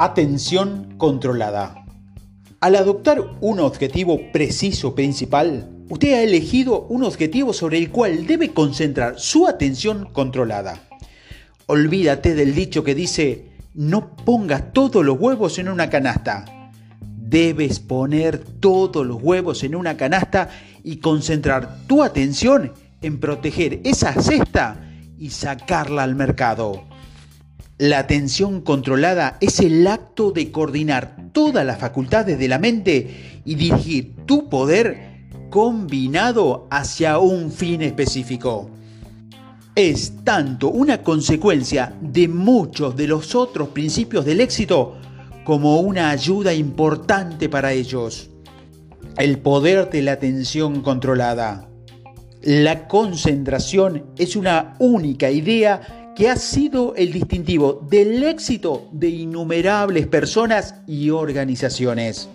Atención controlada. Al adoptar un objetivo preciso principal, usted ha elegido un objetivo sobre el cual debe concentrar su atención controlada. Olvídate del dicho que dice, no pongas todos los huevos en una canasta. Debes poner todos los huevos en una canasta y concentrar tu atención en proteger esa cesta y sacarla al mercado. La atención controlada es el acto de coordinar todas las facultades de la mente y dirigir tu poder combinado hacia un fin específico. Es tanto una consecuencia de muchos de los otros principios del éxito como una ayuda importante para ellos. El poder de la atención controlada. La concentración es una única idea que ha sido el distintivo del éxito de innumerables personas y organizaciones.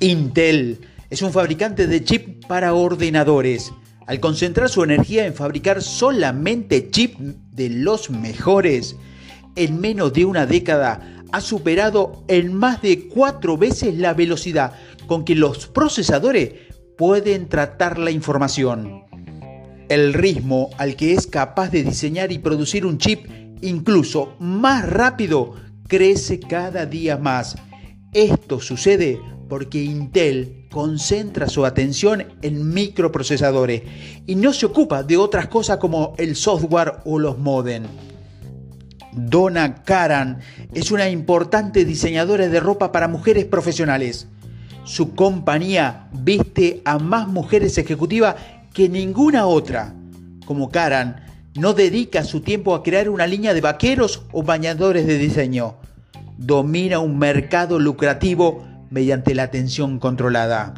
Intel es un fabricante de chip para ordenadores. Al concentrar su energía en fabricar solamente chips de los mejores, en menos de una década ha superado en más de cuatro veces la velocidad con que los procesadores pueden tratar la información el ritmo al que es capaz de diseñar y producir un chip incluso más rápido crece cada día más. Esto sucede porque Intel concentra su atención en microprocesadores y no se ocupa de otras cosas como el software o los modem. Donna Karan es una importante diseñadora de ropa para mujeres profesionales. Su compañía viste a más mujeres ejecutivas que ninguna otra, como Karan, no dedica su tiempo a crear una línea de vaqueros o bañadores de diseño. Domina un mercado lucrativo mediante la atención controlada.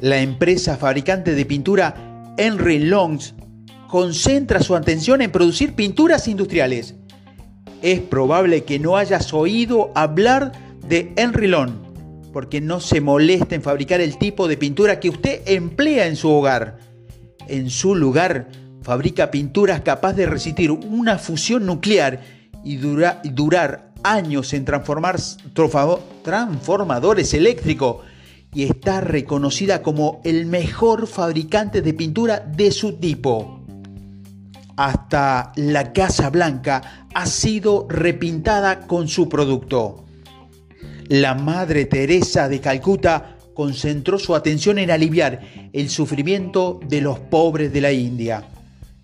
La empresa fabricante de pintura Henry Longs concentra su atención en producir pinturas industriales. Es probable que no hayas oído hablar de Henry Long, porque no se molesta en fabricar el tipo de pintura que usted emplea en su hogar en su lugar, fabrica pinturas capaces de resistir una fusión nuclear y durar años en transformar transformadores eléctricos y está reconocida como el mejor fabricante de pintura de su tipo. Hasta la Casa Blanca ha sido repintada con su producto. La Madre Teresa de Calcuta concentró su atención en aliviar el sufrimiento de los pobres de la India.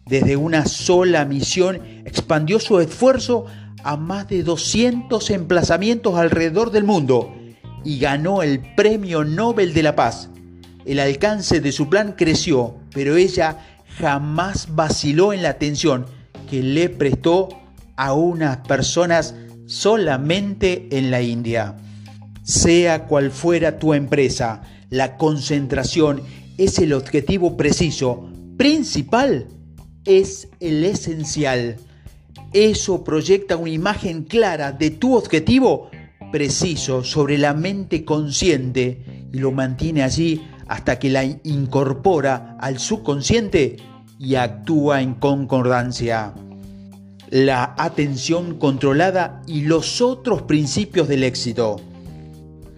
Desde una sola misión expandió su esfuerzo a más de 200 emplazamientos alrededor del mundo y ganó el Premio Nobel de la Paz. El alcance de su plan creció, pero ella jamás vaciló en la atención que le prestó a unas personas solamente en la India. Sea cual fuera tu empresa, la concentración es el objetivo preciso, principal, es el esencial. Eso proyecta una imagen clara de tu objetivo preciso sobre la mente consciente y lo mantiene allí hasta que la incorpora al subconsciente y actúa en concordancia. La atención controlada y los otros principios del éxito.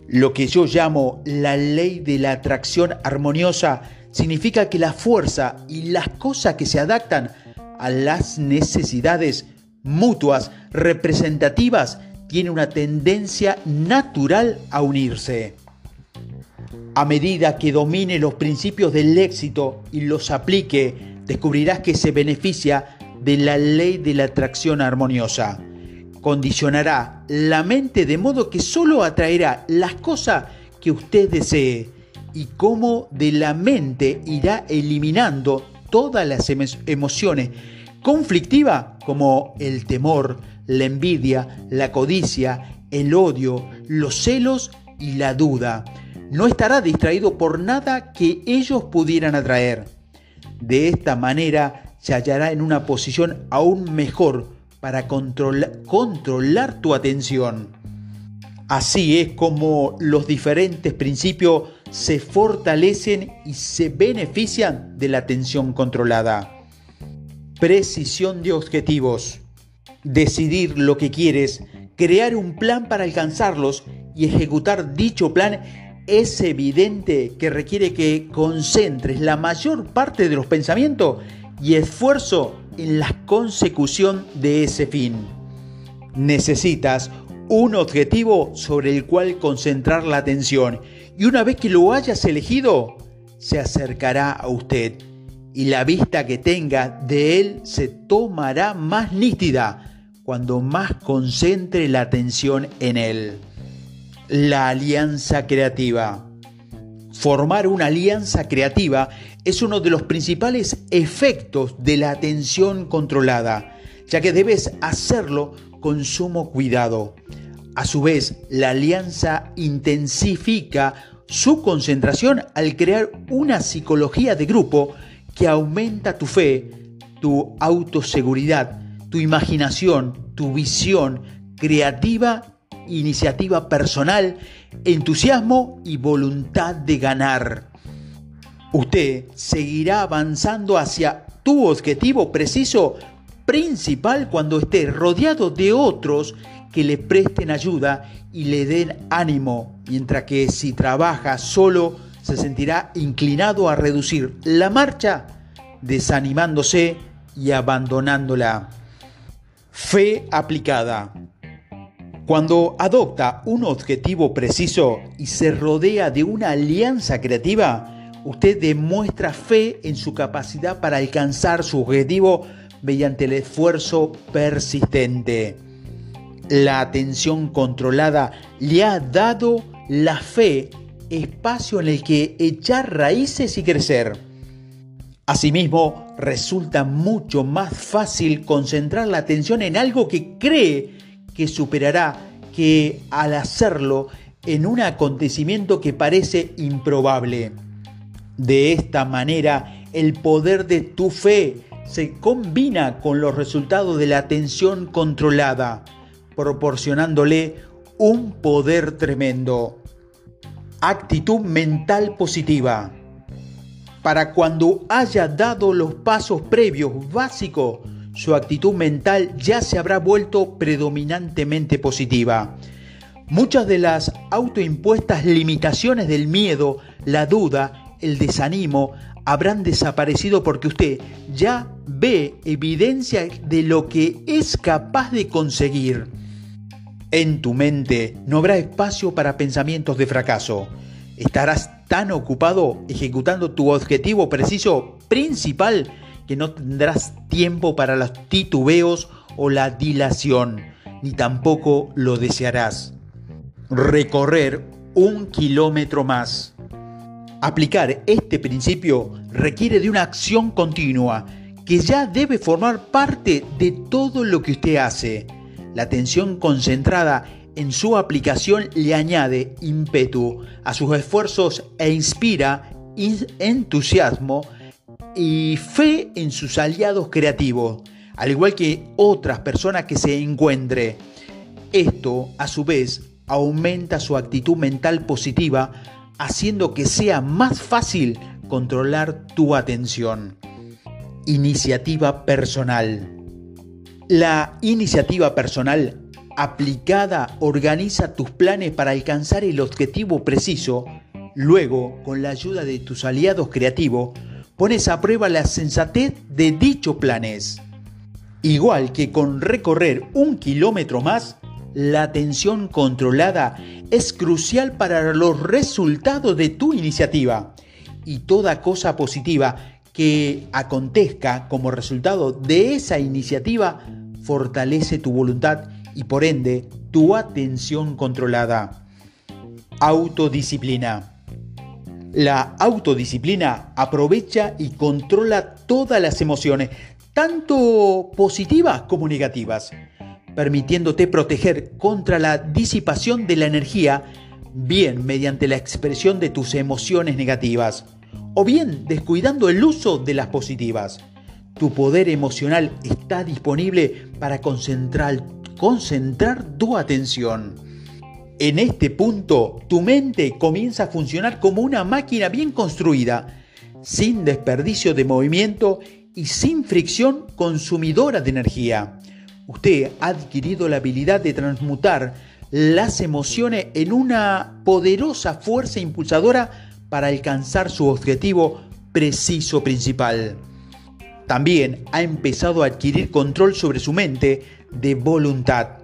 Lo que yo llamo la ley de la atracción armoniosa significa que la fuerza y las cosas que se adaptan a las necesidades mutuas representativas tienen una tendencia natural a unirse. A medida que domine los principios del éxito y los aplique, descubrirás que se beneficia de la ley de la atracción armoniosa condicionará la mente de modo que solo atraerá las cosas que usted desee y cómo de la mente irá eliminando todas las emociones conflictivas como el temor, la envidia, la codicia, el odio, los celos y la duda. No estará distraído por nada que ellos pudieran atraer. De esta manera se hallará en una posición aún mejor para controlar tu atención. Así es como los diferentes principios se fortalecen y se benefician de la atención controlada. Precisión de objetivos. Decidir lo que quieres crear un plan para alcanzarlos y ejecutar dicho plan es evidente que requiere que concentres la mayor parte de los pensamientos y esfuerzo en la consecución de ese fin. Necesitas un objetivo sobre el cual concentrar la atención y una vez que lo hayas elegido, se acercará a usted y la vista que tenga de él se tomará más nítida cuando más concentre la atención en él. La alianza creativa. Formar una alianza creativa es uno de los principales efectos de la atención controlada, ya que debes hacerlo con sumo cuidado. A su vez, la alianza intensifica su concentración al crear una psicología de grupo que aumenta tu fe, tu autoseguridad, tu imaginación, tu visión creativa, iniciativa personal, entusiasmo y voluntad de ganar. Usted seguirá avanzando hacia tu objetivo preciso principal cuando esté rodeado de otros que le presten ayuda y le den ánimo, mientras que si trabaja solo se sentirá inclinado a reducir la marcha, desanimándose y abandonándola. Fe aplicada. Cuando adopta un objetivo preciso y se rodea de una alianza creativa, usted demuestra fe en su capacidad para alcanzar su objetivo mediante el esfuerzo persistente. La atención controlada le ha dado la fe, espacio en el que echar raíces y crecer. Asimismo, resulta mucho más fácil concentrar la atención en algo que cree que superará que al hacerlo en un acontecimiento que parece improbable. De esta manera, el poder de tu fe se combina con los resultados de la atención controlada proporcionándole un poder tremendo. Actitud mental positiva. Para cuando haya dado los pasos previos básicos, su actitud mental ya se habrá vuelto predominantemente positiva. Muchas de las autoimpuestas limitaciones del miedo, la duda, el desánimo habrán desaparecido porque usted ya ve evidencia de lo que es capaz de conseguir. En tu mente no habrá espacio para pensamientos de fracaso. Estarás tan ocupado ejecutando tu objetivo preciso principal que no tendrás tiempo para los titubeos o la dilación, ni tampoco lo desearás. Recorrer un kilómetro más. Aplicar este principio requiere de una acción continua que ya debe formar parte de todo lo que usted hace la atención concentrada en su aplicación le añade ímpetu a sus esfuerzos e inspira entusiasmo y fe en sus aliados creativos, al igual que otras personas que se encuentre. Esto, a su vez, aumenta su actitud mental positiva, haciendo que sea más fácil controlar tu atención. Iniciativa personal. La iniciativa personal aplicada organiza tus planes para alcanzar el objetivo preciso. Luego, con la ayuda de tus aliados creativos, pones a prueba la sensatez de dichos planes. Igual que con recorrer un kilómetro más, la atención controlada es crucial para los resultados de tu iniciativa y toda cosa positiva que acontezca como resultado de esa iniciativa fortalece tu voluntad y por ende tu atención controlada. Autodisciplina. La autodisciplina aprovecha y controla todas las emociones, tanto positivas como negativas, permitiéndote proteger contra la disipación de la energía, bien mediante la expresión de tus emociones negativas, o bien descuidando el uso de las positivas. Tu poder emocional está disponible para concentrar, tu atención. En este punto, tu mente comienza a funcionar como una máquina bien construida, sin desperdicio de movimiento y sin fricción consumidora de energía. Usted ha adquirido la habilidad de transmutar las emociones en una poderosa fuerza impulsadora para alcanzar su objetivo preciso principal. También ha empezado a adquirir control sobre su mente de voluntad.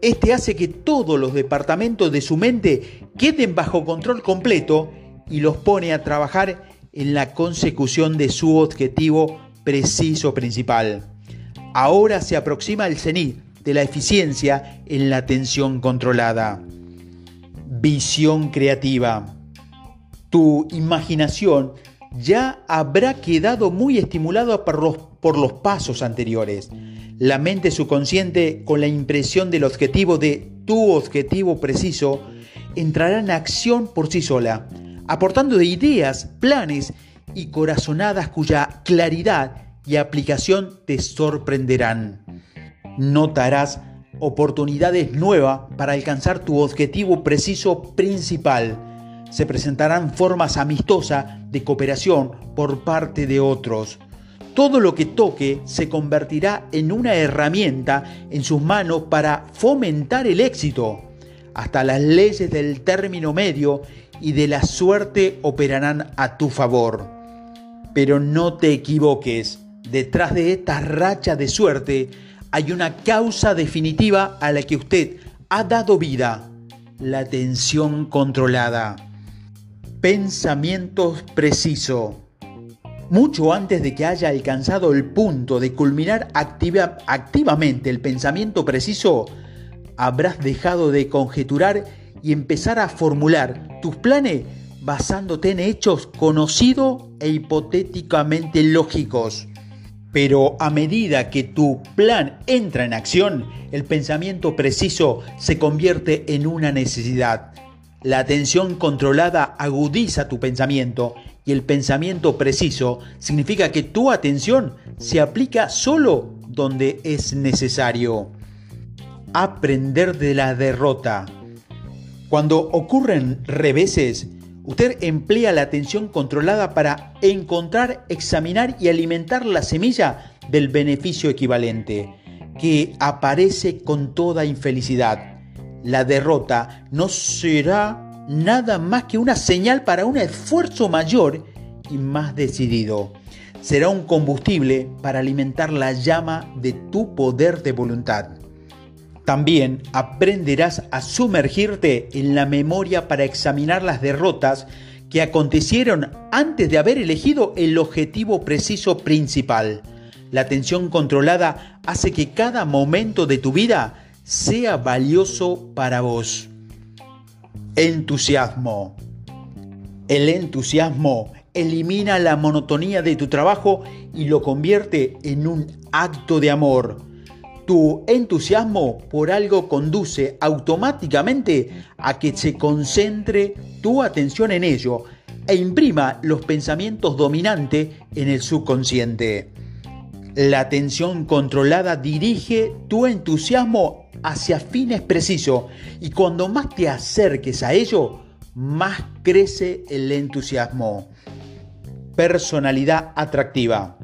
Este hace que todos los departamentos de su mente queden bajo control completo y los pone a trabajar en la consecución de su objetivo preciso principal. Ahora se aproxima el cenit de la eficiencia en la atención controlada. Visión creativa. Tu imaginación ya habrá quedado muy estimulada por los, por los pasos anteriores. La mente subconsciente, con la impresión del objetivo de tu objetivo preciso, entrará en acción por sí sola, aportando ideas, planes y corazonadas cuya claridad y aplicación te sorprenderán. Notarás oportunidades nuevas para alcanzar tu objetivo preciso principal se presentarán formas amistosas de cooperación por parte de otros. Todo lo que toque se convertirá en una herramienta en sus manos para fomentar el éxito. Hasta las leyes del término medio y de la suerte operarán a tu favor. Pero no te equivoques, detrás de esta racha de suerte hay una causa definitiva a la que usted ha dado vida, la tensión controlada. Pensamientos preciso. Mucho antes de que haya alcanzado el punto de culminar activamente el pensamiento preciso, habrás dejado de conjeturar y empezar a formular tus planes basándote en hechos conocidos e hipotéticamente lógicos. Pero a medida que tu plan entra en acción, el pensamiento preciso se convierte en una necesidad la atención controlada agudiza tu pensamiento y el pensamiento preciso significa que tu atención se aplica solo donde es necesario. Aprender de la derrota. Cuando ocurren reveses, usted emplea la atención controlada para encontrar, examinar y alimentar la semilla del beneficio equivalente, que aparece con toda infelicidad la derrota no será nada más que una señal para un esfuerzo mayor y más decidido. Será un combustible para alimentar la llama de tu poder de voluntad. También aprenderás a sumergirte en la memoria para examinar las derrotas que acontecieron antes de haber elegido el objetivo preciso principal. La atención controlada hace que cada momento de tu vida sea valioso para vos. Entusiasmo. El entusiasmo elimina la monotonía de tu trabajo y lo convierte en un acto de amor. Tu entusiasmo por algo conduce automáticamente a que se concentre tu atención en ello e imprima los pensamientos dominantes en el subconsciente. La atención controlada dirige tu entusiasmo hacia fines precisos y cuando más te acerques a ello, más crece el entusiasmo. Personalidad atractiva.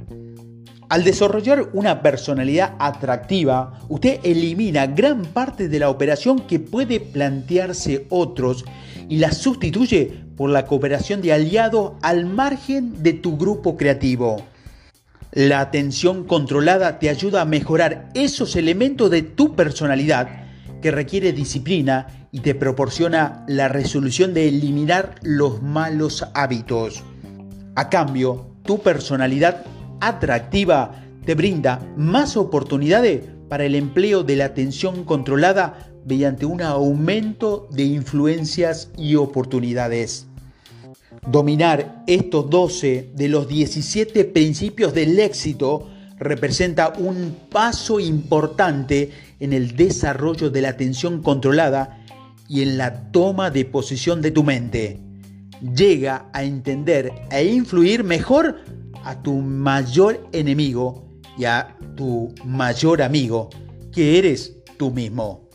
Al desarrollar una personalidad atractiva, usted elimina gran parte de la operación que puede plantearse otros y la sustituye por la cooperación de aliados al margen de tu grupo creativo. La atención controlada te ayuda a mejorar esos elementos de tu personalidad que requiere disciplina y te proporciona la resolución de eliminar los malos hábitos. A cambio, tu personalidad atractiva te brinda más oportunidades para el empleo de la atención controlada mediante un aumento de influencias y oportunidades. Dominar estos 12 de los 17 principios del éxito representa un paso importante en el desarrollo de la atención controlada y en la toma de posición de tu mente. Llega a entender e influir mejor a tu mayor enemigo y a tu mayor amigo, que eres tú mismo.